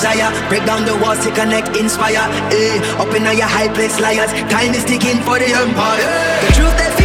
desire. Break down the walls to connect, inspire. Eh, up in all your high place, liars. Time is ticking for the empire. The truth that